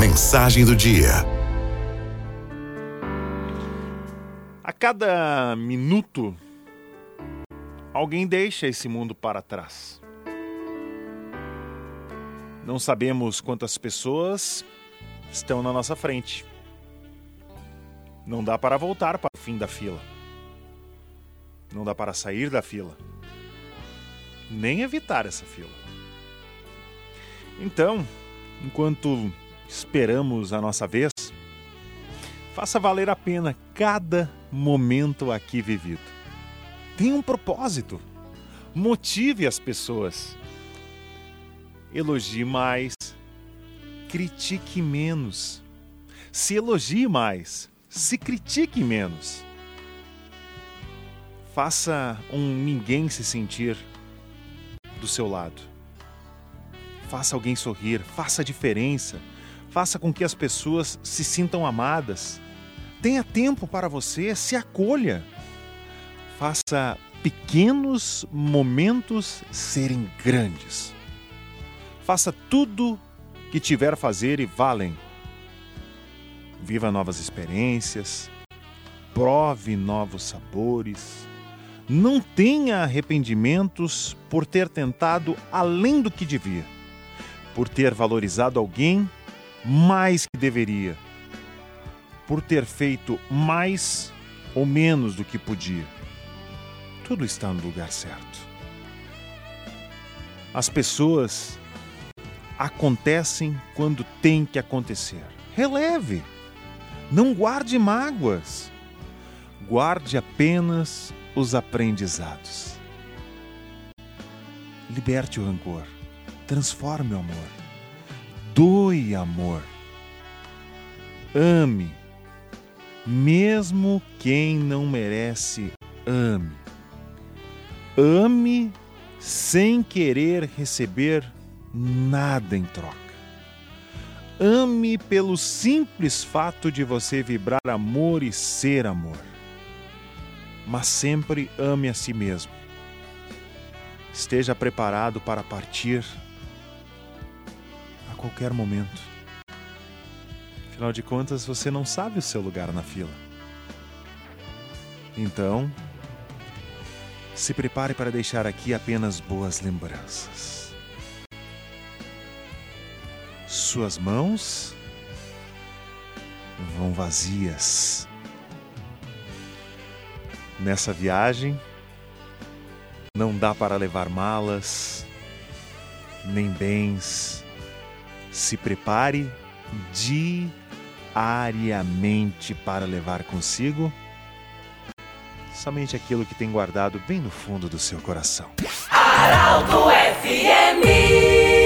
Mensagem do dia. A cada minuto, alguém deixa esse mundo para trás. Não sabemos quantas pessoas estão na nossa frente. Não dá para voltar para o fim da fila. Não dá para sair da fila. Nem evitar essa fila. Então, enquanto esperamos a nossa vez, faça valer a pena cada momento aqui vivido. Tenha um propósito. Motive as pessoas. Elogie mais. Critique menos. Se elogie mais. Se critique menos. Faça um ninguém se sentir do seu lado. Faça alguém sorrir, faça a diferença. Faça com que as pessoas se sintam amadas. Tenha tempo para você, se acolha. Faça pequenos momentos serem grandes. Faça tudo que tiver a fazer e valem. Viva novas experiências, prove novos sabores. Não tenha arrependimentos por ter tentado além do que devia, por ter valorizado alguém mais que deveria, por ter feito mais ou menos do que podia. Tudo está no lugar certo. As pessoas acontecem quando tem que acontecer. Releve. Não guarde mágoas. Guarde apenas os aprendizados. Liberte o rancor. Transforme o amor. Doe amor. Ame. Mesmo quem não merece, ame. Ame sem querer receber nada em troca. Ame pelo simples fato de você vibrar amor e ser amor. Mas sempre ame a si mesmo. Esteja preparado para partir qualquer momento. Afinal de contas, você não sabe o seu lugar na fila. Então, se prepare para deixar aqui apenas boas lembranças. Suas mãos vão vazias. Nessa viagem, não dá para levar malas, nem bens. Se prepare diariamente para levar consigo somente aquilo que tem guardado bem no fundo do seu coração. Araldo FMI